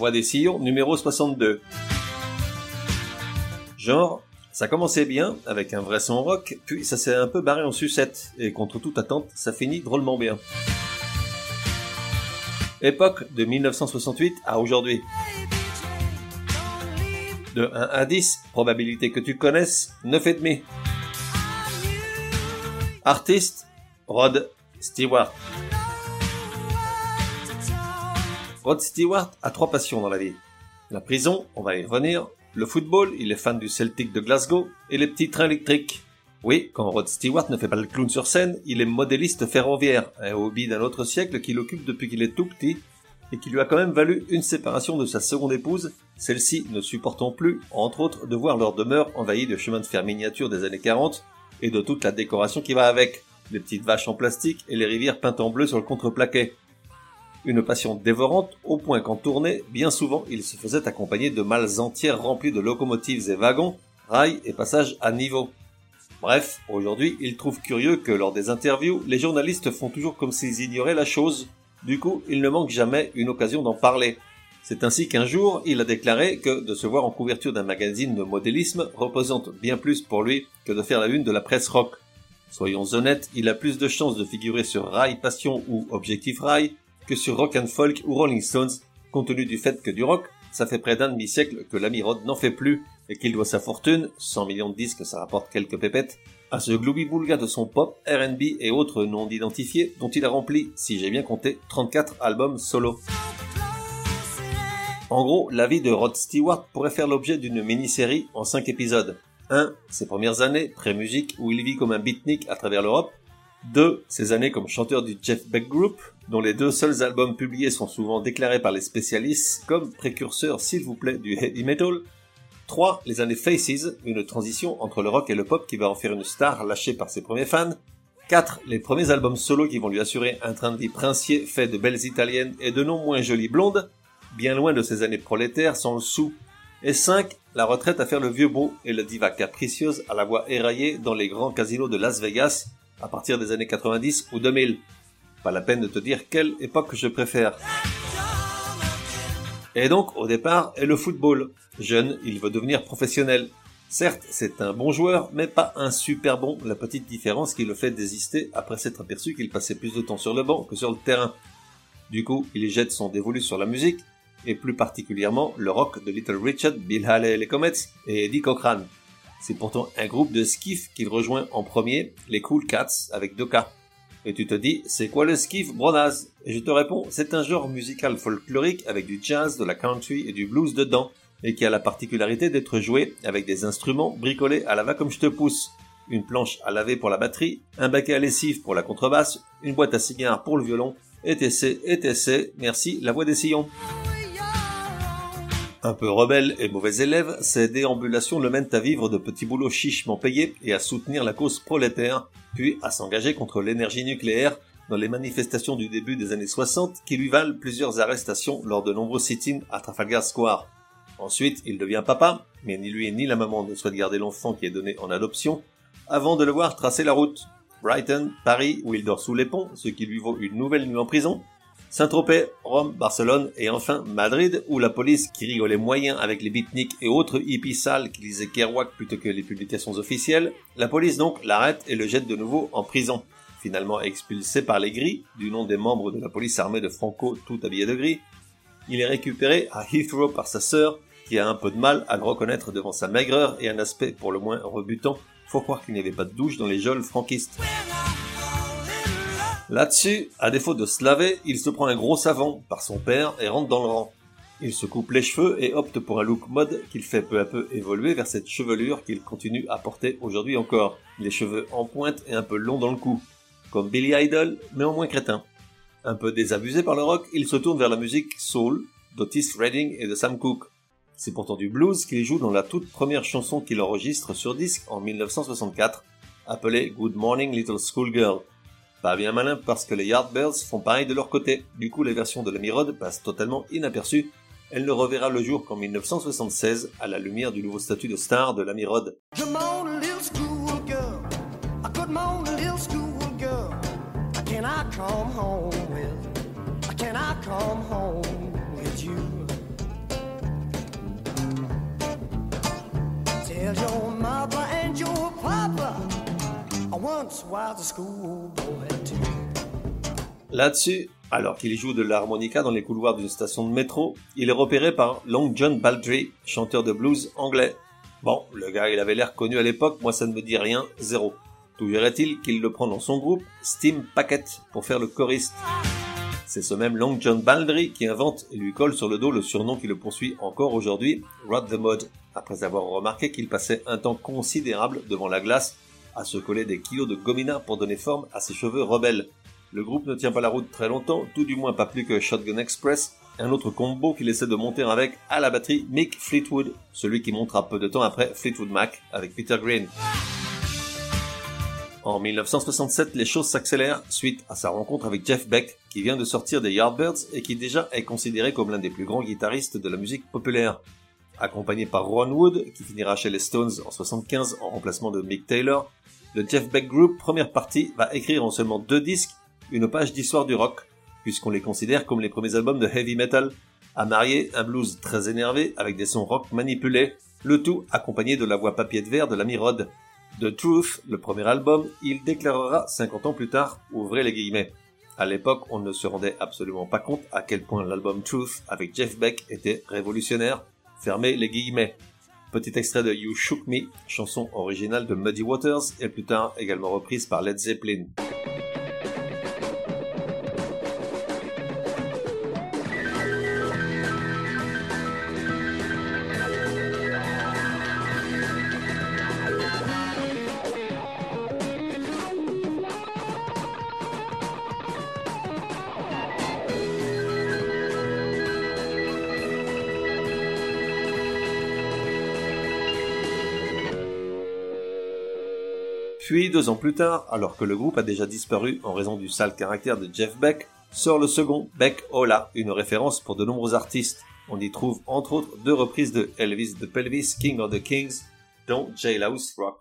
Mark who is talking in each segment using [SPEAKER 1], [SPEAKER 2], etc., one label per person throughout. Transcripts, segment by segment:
[SPEAKER 1] Voix des sillons, numéro 62. Genre, ça commençait bien, avec un vrai son rock, puis ça s'est un peu barré en sucette, et contre toute attente, ça finit drôlement bien. Époque de 1968 à aujourd'hui. De 1 à 10, probabilité que tu connaisses, 9,5. Artiste, Rod Stewart. Rod Stewart a trois passions dans la vie. La prison, on va y revenir. Le football, il est fan du Celtic de Glasgow. Et les petits trains électriques. Oui, quand Rod Stewart ne fait pas le clown sur scène, il est modéliste ferroviaire, un hobby d'un autre siècle qu'il occupe depuis qu'il est tout petit et qui lui a quand même valu une séparation de sa seconde épouse, celle-ci ne supportant plus, entre autres, de voir leur demeure envahie de chemins de fer miniatures des années 40 et de toute la décoration qui va avec, les petites vaches en plastique et les rivières peintes en bleu sur le contreplaqué. Une passion dévorante au point qu'en tournée, bien souvent, il se faisait accompagner de malles entières remplies de locomotives et wagons, rails et passages à niveau. Bref, aujourd'hui, il trouve curieux que lors des interviews, les journalistes font toujours comme s'ils ignoraient la chose. Du coup, il ne manque jamais une occasion d'en parler. C'est ainsi qu'un jour, il a déclaré que de se voir en couverture d'un magazine de modélisme représente bien plus pour lui que de faire la lune de la presse rock. Soyons honnêtes, il a plus de chances de figurer sur Rail Passion ou Objectif Rail que sur Rock and Folk ou Rolling Stones, compte tenu du fait que du rock, ça fait près d'un demi-siècle que l'ami Rod n'en fait plus et qu'il doit sa fortune, 100 millions de disques ça rapporte quelques pépettes, à ce gloubi-boulga de son pop, R&B et autres noms identifiés dont il a rempli, si j'ai bien compté, 34 albums solo. En gros, la vie de Rod Stewart pourrait faire l'objet d'une mini-série en 5 épisodes. 1. Ses premières années, pré-musique, où il vit comme un beatnik à travers l'Europe. 2. Ses années comme chanteur du Jeff Beck Group, dont les deux seuls albums publiés sont souvent déclarés par les spécialistes comme précurseurs, s'il vous plaît, du heavy metal. 3. Les années Faces, une transition entre le rock et le pop qui va en faire une star lâchée par ses premiers fans. 4. Les premiers albums solo qui vont lui assurer un train de vie princier fait de belles italiennes et de non moins jolies blondes bien loin de ses années prolétaires, sans le sou. Et 5. La retraite à faire le vieux beau et la diva capricieuse à la voix éraillée dans les grands casinos de Las Vegas à partir des années 90 ou 2000. Pas la peine de te dire quelle époque je préfère. Et donc, au départ, est le football. Jeune, il veut devenir professionnel. Certes, c'est un bon joueur, mais pas un super bon, la petite différence qui le fait désister après s'être aperçu qu'il passait plus de temps sur le banc que sur le terrain. Du coup, il jette son dévolu sur la musique, et plus particulièrement le rock de Little Richard, Bill Haley et les Comets et Eddie Cochran. C'est pourtant un groupe de skiff qu'il rejoint en premier, les Cool Cats, avec deux K. Et tu te dis, c'est quoi le skiff, Bronaz? Et je te réponds, c'est un genre musical folklorique avec du jazz, de la country et du blues dedans, et qui a la particularité d'être joué avec des instruments bricolés à la va comme je te pousse. Une planche à laver pour la batterie, un baquet à lessive pour la contrebasse, une boîte à cigares pour le violon, etc, etc, merci la voix des sillons. Un peu rebelle et mauvais élève, ces déambulations le mènent à vivre de petits boulots chichement payés et à soutenir la cause prolétaire, puis à s'engager contre l'énergie nucléaire dans les manifestations du début des années 60 qui lui valent plusieurs arrestations lors de nombreux sit-ins à Trafalgar Square. Ensuite, il devient papa, mais ni lui ni la maman ne souhaitent garder l'enfant qui est donné en adoption, avant de le voir tracer la route. Brighton, Paris, où il dort sous les ponts, ce qui lui vaut une nouvelle nuit en prison, Saint-Tropez, Rome, Barcelone et enfin Madrid où la police, qui rigolait moyen avec les beatniks et autres hippies sales qui lisaient Kerouac plutôt que les publications officielles, la police donc l'arrête et le jette de nouveau en prison. Finalement expulsé par les gris, du nom des membres de la police armée de Franco tout habillé de gris, il est récupéré à Heathrow par sa sœur qui a un peu de mal à le reconnaître devant sa maigreur et un aspect pour le moins rebutant. Faut croire qu'il n'y avait pas de douche dans les geôles franquistes. Là-dessus, à défaut de se laver, il se prend un gros savon par son père et rentre dans le rang. Il se coupe les cheveux et opte pour un look mode qu'il fait peu à peu évoluer vers cette chevelure qu'il continue à porter aujourd'hui encore. Les cheveux en pointe et un peu longs dans le cou. Comme Billy Idol, mais en moins crétin. Un peu désabusé par le rock, il se tourne vers la musique soul d'Otis Redding et de Sam Cooke. C'est pourtant du blues qu'il joue dans la toute première chanson qu'il enregistre sur disque en 1964, appelée Good Morning Little Schoolgirl. Pas bien malin parce que les Yardbirds font pareil de leur côté, du coup les versions de l'ami Rod passent totalement inaperçues. Elle ne reverra le jour qu'en 1976 à la lumière du nouveau statut de star de l'ami Rod. Là-dessus, alors qu'il joue de l'harmonica dans les couloirs d'une station de métro, il est repéré par Long John Baldry, chanteur de blues anglais. Bon, le gars il avait l'air connu à l'époque, moi ça ne me dit rien, zéro. Tout il qu'il le prend dans son groupe, Steam Packet, pour faire le choriste? C'est ce même Long John Baldry qui invente et lui colle sur le dos le surnom qui le poursuit encore aujourd'hui, Rod the Mod, après avoir remarqué qu'il passait un temps considérable devant la glace à se coller des kilos de gomina pour donner forme à ses cheveux rebelles. Le groupe ne tient pas la route très longtemps, tout du moins pas plus que Shotgun Express, un autre combo qu'il essaie de monter avec à la batterie Mick Fleetwood, celui qui montera peu de temps après Fleetwood Mac avec Peter Green. En 1967, les choses s'accélèrent suite à sa rencontre avec Jeff Beck, qui vient de sortir des Yardbirds et qui déjà est considéré comme l'un des plus grands guitaristes de la musique populaire. Accompagné par Ron Wood, qui finira chez les Stones en 75 en remplacement de Mick Taylor, le Jeff Beck Group, première partie, va écrire en seulement deux disques une page d'histoire du rock, puisqu'on les considère comme les premiers albums de heavy metal, à marier un blues très énervé avec des sons rock manipulés, le tout accompagné de la voix papier de verre de l'ami Rod, The Truth, le premier album, il déclarera 50 ans plus tard, ouvrez les guillemets. À l'époque, on ne se rendait absolument pas compte à quel point l'album Truth avec Jeff Beck était révolutionnaire, fermez les guillemets. Petit extrait de You Shook Me, chanson originale de Muddy Waters et plus tard également reprise par Led Zeppelin. Puis, deux ans plus tard, alors que le groupe a déjà disparu en raison du sale caractère de Jeff Beck, sort le second Beck Ola, une référence pour de nombreux artistes. On y trouve entre autres deux reprises de Elvis the Pelvis, King of the Kings, dont Jailhouse Rock.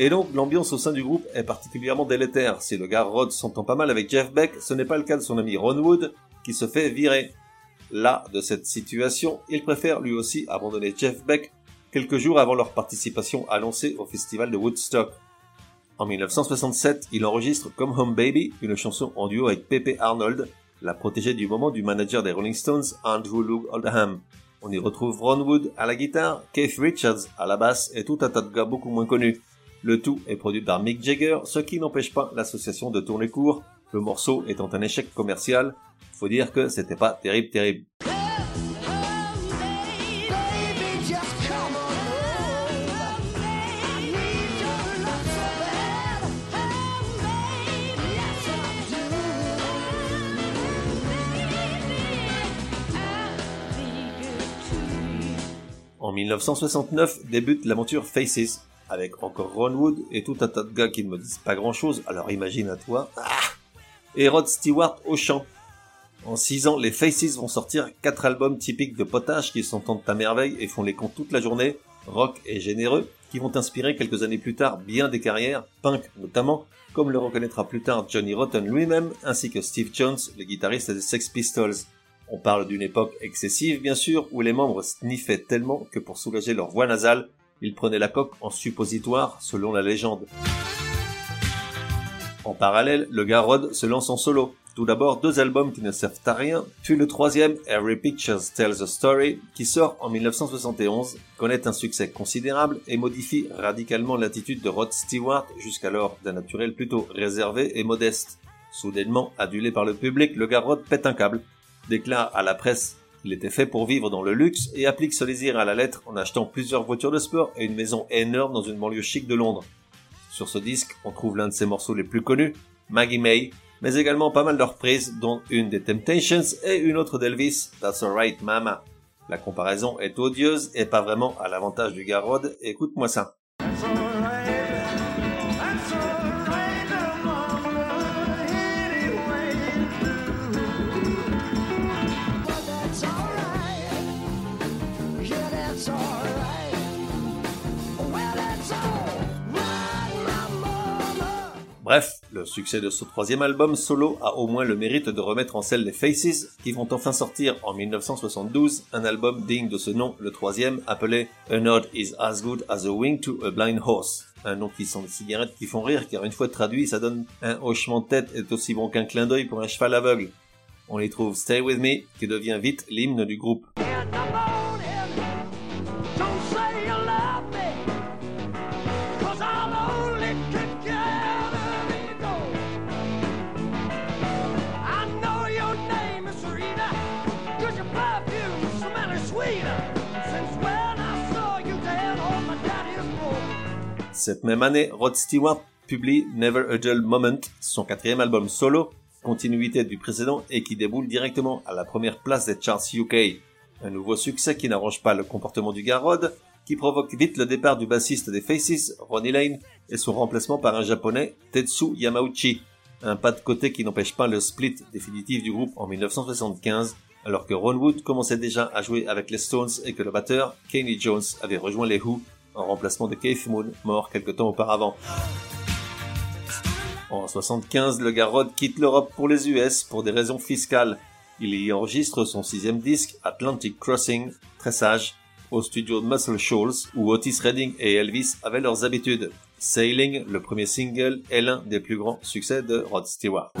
[SPEAKER 1] Et donc, l'ambiance au sein du groupe est particulièrement délétère. Si le gars Rod s'entend pas mal avec Jeff Beck, ce n'est pas le cas de son ami Ron Wood, qui se fait virer. Là, de cette situation, il préfère lui aussi abandonner Jeff Beck quelques jours avant leur participation annoncée au festival de Woodstock. En 1967, il enregistre Come Home Baby, une chanson en duo avec Pepe Arnold, la protégée du moment du manager des Rolling Stones, Andrew Lou Oldham. On y retrouve Ron Wood à la guitare, Keith Richards à la basse et tout un tas de gars beaucoup moins connus. Le tout est produit par Mick Jagger, ce qui n'empêche pas l'association de tourner court, le morceau étant un échec commercial. Faut dire que c'était pas terrible terrible. En 1969 débute l'aventure Faces, avec encore Ron Wood et tout un tas de gars qui ne me disent pas grand chose, alors imagine à toi. Ah et Rod Stewart au chant. En 6 ans, les Faces vont sortir 4 albums typiques de potage qui s'entendent à merveille et font les comptes toute la journée, rock et généreux, qui vont inspirer quelques années plus tard bien des carrières, punk notamment, comme le reconnaîtra plus tard Johnny Rotten lui-même, ainsi que Steve Jones, le guitariste des Sex Pistols. On parle d'une époque excessive bien sûr, où les membres sniffaient tellement que pour soulager leur voix nasale, il prenait la coque en suppositoire, selon la légende. En parallèle, le gars Rod se lance en solo. Tout d'abord, deux albums qui ne servent à rien, puis le troisième, Every Picture Tells a Story, qui sort en 1971, connaît un succès considérable et modifie radicalement l'attitude de Rod Stewart, jusqu'alors d'un naturel plutôt réservé et modeste. Soudainement, adulé par le public, le gars pète un câble, déclare à la presse qu'il était fait pour vivre dans le luxe et applique ce désir à la lettre en achetant plusieurs voitures de sport et une maison énorme dans une banlieue chic de Londres. Sur ce disque, on trouve l'un de ses morceaux les plus connus, Maggie May, mais également pas mal de reprises, dont une des Temptations et une autre d'Elvis, That's Alright Mama. La comparaison est odieuse et pas vraiment à l'avantage du Garrod, écoute-moi ça. Le succès de ce troisième album solo a au moins le mérite de remettre en scène les Faces, qui vont enfin sortir en 1972 un album digne de ce nom, le troisième, appelé A Nod is as good as a wing to a blind horse. Un nom qui sont des cigarettes qui font rire, car une fois traduit, ça donne un hochement de tête est aussi bon qu'un clin d'œil pour un cheval aveugle. On y trouve Stay With Me, qui devient vite l'hymne du groupe. Cette même année, Rod Stewart publie Never a Dull Moment, son quatrième album solo, continuité du précédent et qui déboule directement à la première place des charts UK. Un nouveau succès qui n'arrange pas le comportement du gars Rod, qui provoque vite le départ du bassiste des Faces, Ronnie Lane, et son remplacement par un japonais, Tetsu Yamauchi. Un pas de côté qui n'empêche pas le split définitif du groupe en 1975, alors que Ron Wood commençait déjà à jouer avec les Stones et que le batteur, Kenny Jones, avait rejoint les Who en remplacement de Keith Moon, mort quelque temps auparavant. En 75, le gars Rod quitte l'Europe pour les US pour des raisons fiscales. Il y enregistre son sixième disque, Atlantic Crossing, très sage, au studio Muscle Shoals, où Otis Redding et Elvis avaient leurs habitudes. Sailing, le premier single, est l'un des plus grands succès de Rod Stewart.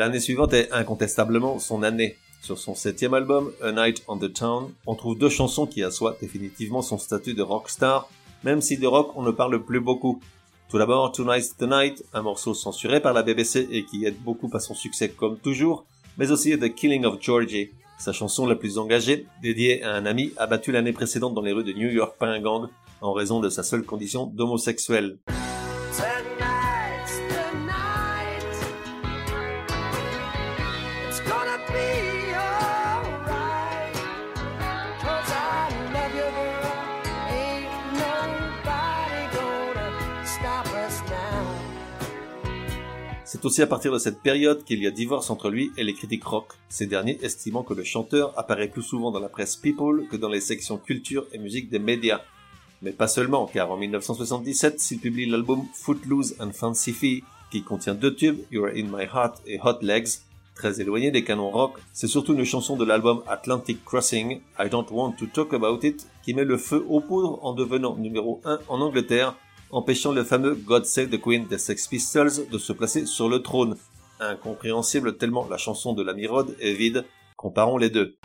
[SPEAKER 1] L'année suivante est incontestablement son année. Sur son septième album, A Night on the Town, on trouve deux chansons qui assoient définitivement son statut de rockstar, même si de rock on ne parle plus beaucoup. Tout d'abord, Tonight's the Night, un morceau censuré par la BBC et qui aide beaucoup à son succès comme toujours, mais aussi The Killing of Georgie, sa chanson la plus engagée, dédiée à un ami abattu l'année précédente dans les rues de New York par un gang en raison de sa seule condition d'homosexuel. C'est aussi à partir de cette période qu'il y a divorce entre lui et les critiques rock, ces derniers estimant que le chanteur apparaît plus souvent dans la presse People que dans les sections culture et musique des médias. Mais pas seulement, car en 1977, s'il publie l'album Footloose and Fancy Fee, qui contient deux tubes, You're in My Heart et Hot Legs, très éloigné des canons rock, c'est surtout une chanson de l'album Atlantic Crossing, I Don't Want to Talk About It, qui met le feu aux poudres en devenant numéro 1 en Angleterre empêchant le fameux God Save the Queen des Sex Pistols de se placer sur le trône. Incompréhensible tellement la chanson de l'ami Rod est vide, comparons les deux.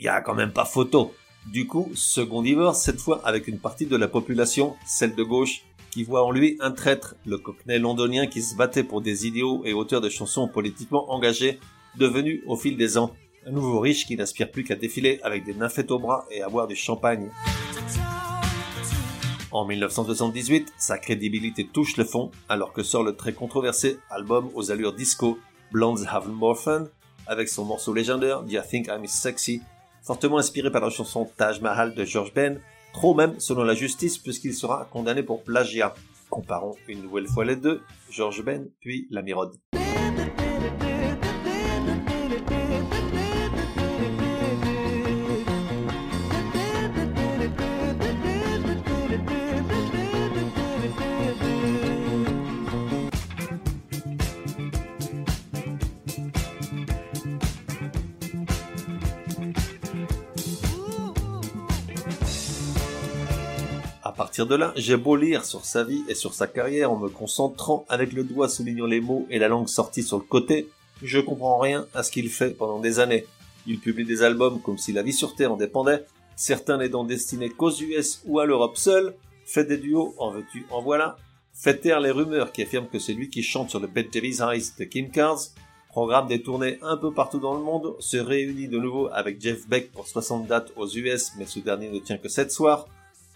[SPEAKER 1] Il y a quand même pas photo. Du coup, second divorce, cette fois avec une partie de la population, celle de gauche, qui voit en lui un traître, le cockney londonien qui se battait pour des idéaux et auteur de chansons politiquement engagés, devenu au fil des ans un nouveau riche qui n'aspire plus qu'à défiler avec des nymphètes au bras et à boire du champagne. En 1978, sa crédibilité touche le fond alors que sort le très controversé album aux allures disco Blondes Have More Fun avec son morceau légendaire Do You Think I'm Sexy, fortement inspiré par la chanson Taj Mahal de George Ben, trop même selon la justice puisqu'il sera condamné pour plagiat. Comparons une nouvelle fois les deux, George Ben puis la Mirode. Partir de là, j'ai beau lire sur sa vie et sur sa carrière en me concentrant avec le doigt soulignant les mots et la langue sortie sur le côté, je comprends rien à ce qu'il fait pendant des années. Il publie des albums comme si la vie sur Terre en dépendait, certains n'étant destinés qu'aux US ou à l'Europe seule, fait des duos en veux-tu en voilà, fait taire les rumeurs qui affirment que c'est lui qui chante sur le Bed Davis Eyes de Kim Carnes, programme des tournées un peu partout dans le monde, se réunit de nouveau avec Jeff Beck pour 60 dates aux US, mais ce dernier ne tient que 7 soirs,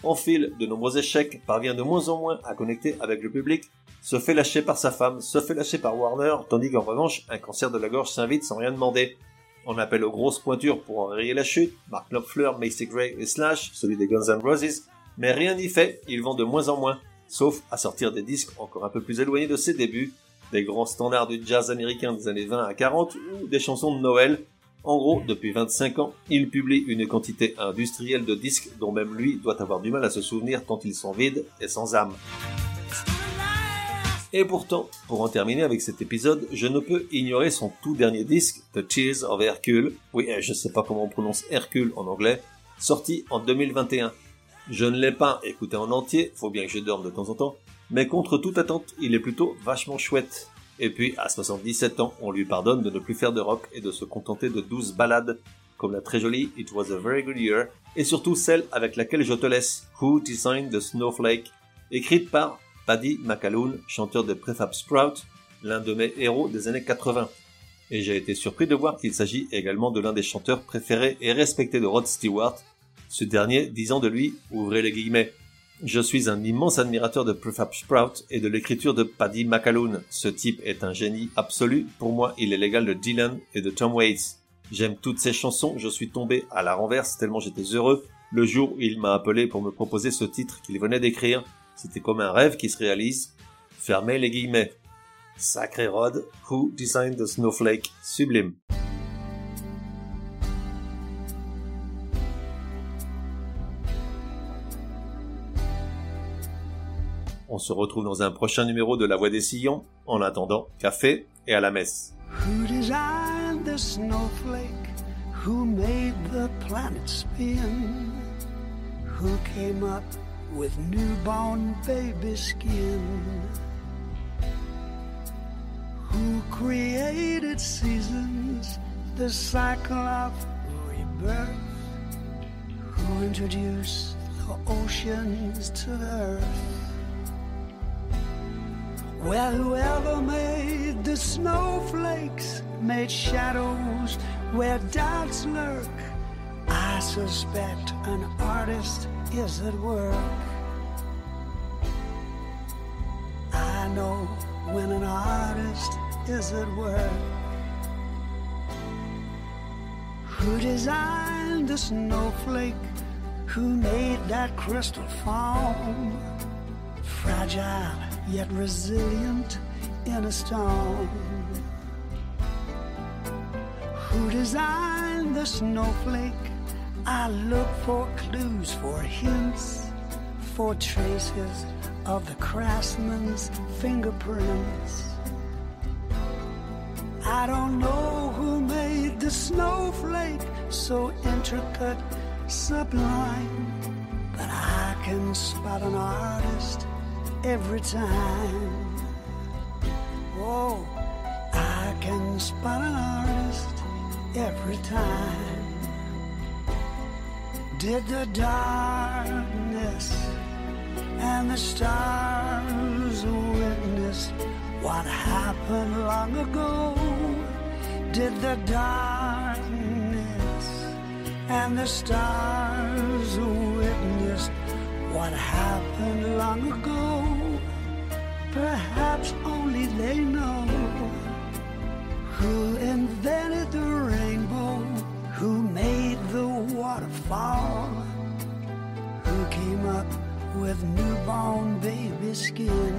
[SPEAKER 1] enfile de nombreux échecs, parvient de moins en moins à connecter avec le public, se fait lâcher par sa femme, se fait lâcher par Warner, tandis qu'en revanche, un cancer de la gorge s'invite sans rien demander. On appelle aux grosses pointures pour en rayer la chute, Mark Knopfler, Macy Gray et Slash, celui des Guns N' Roses, mais rien n'y fait, il vend de moins en moins, sauf à sortir des disques encore un peu plus éloignés de ses débuts, des grands standards du jazz américain des années 20 à 40 ou des chansons de Noël, en gros, depuis 25 ans, il publie une quantité industrielle de disques dont même lui doit avoir du mal à se souvenir tant ils sont vides et sans âme. Et pourtant, pour en terminer avec cet épisode, je ne peux ignorer son tout dernier disque, The Tears of Hercule, oui, je sais pas comment on prononce Hercule en anglais, sorti en 2021. Je ne l'ai pas écouté en entier, faut bien que je dorme de temps en temps, mais contre toute attente, il est plutôt vachement chouette. Et puis, à 77 ans, on lui pardonne de ne plus faire de rock et de se contenter de douze ballades, comme la très jolie It Was a Very Good Year, et surtout celle avec laquelle je te laisse, Who Designed the Snowflake, écrite par Paddy McAloon, chanteur de Prefab Sprout, l'un de mes héros des années 80. Et j'ai été surpris de voir qu'il s'agit également de l'un des chanteurs préférés et respectés de Rod Stewart, ce dernier disant de lui, ouvrez les guillemets, je suis un immense admirateur de Prefab Sprout et de l'écriture de Paddy McAloon. Ce type est un génie absolu. Pour moi, il est l'égal de Dylan et de Tom Waits. J'aime toutes ses chansons. Je suis tombé à la renverse tellement j'étais heureux le jour où il m'a appelé pour me proposer ce titre qu'il venait d'écrire. C'était comme un rêve qui se réalise. Fermez les guillemets. Sacré Rod, who designed the snowflake? Sublime. On se retrouve dans un prochain numéro de La Voix des Sillons. En attendant, café et à la messe. Who designed the snowflake? Who made the planet spin? Who came up with newborn baby skin? Who created seasons, the cycle of rebirth? Who introduced the oceans to the earth? Well, whoever made the snowflakes made shadows where doubts lurk. I suspect an artist is at work. I know when an artist is at work. Who designed the snowflake? Who made that crystal foam? Fragile yet resilient in a storm. Who designed the snowflake? I look for clues, for hints, for traces of the craftsman's fingerprints. I don't know who made the snowflake so intricate, sublime, but I can spot an artist every time. Oh, I can spot an artist every time. Did the darkness and the stars witness what happened long ago? Did the darkness and the stars what
[SPEAKER 2] happened? long ago. Perhaps only they know who invented the rainbow, who made the waterfall, who came up with newborn baby skin.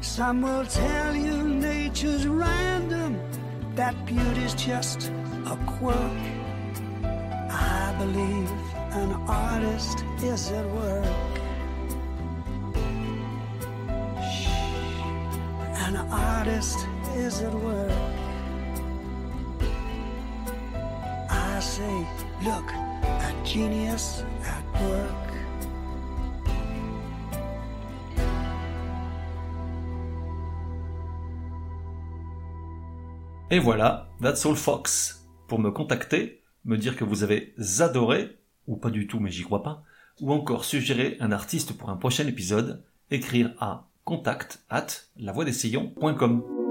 [SPEAKER 2] Some will tell you nature's random, that beauty's just a quirk. I believe an artist is at work. Shh, an artist is at work. I say, look, a genius at work.
[SPEAKER 1] Et voilà, that's all Fox. Pour me contacter, me dire que vous avez adoré, ou pas du tout mais j'y crois pas, ou encore suggérer un artiste pour un prochain épisode, écrire à contact at lavoidessillon.com.